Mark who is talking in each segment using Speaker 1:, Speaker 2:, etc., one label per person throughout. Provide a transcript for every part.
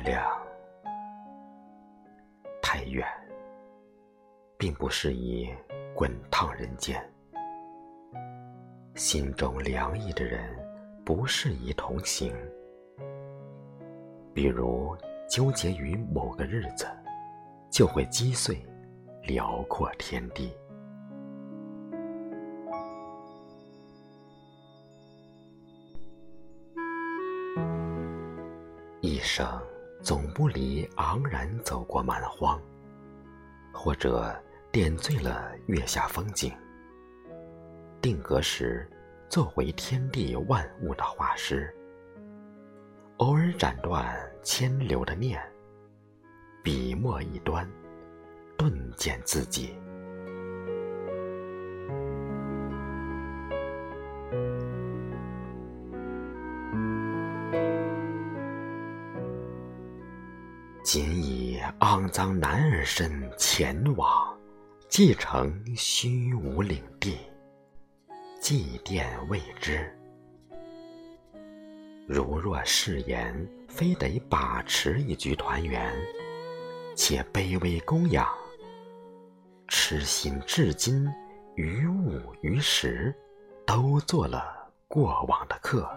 Speaker 1: 亮太远，并不适宜滚烫人间。心中凉意的人，不适宜同行。比如纠结于某个日子，就会击碎辽阔天地。一生总不离昂然走过蛮荒，或者点缀了月下风景。定格时，作为天地万物的画师。偶尔斩断牵流的念，笔墨一端，顿见自己。仅以肮脏男儿身前往，继承虚无领地，祭奠未知。如若誓言非得把持一局团圆，且卑微供养，痴心至今于物于时，都做了过往的客，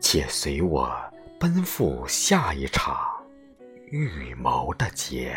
Speaker 1: 且随我。奔赴下一场预谋的劫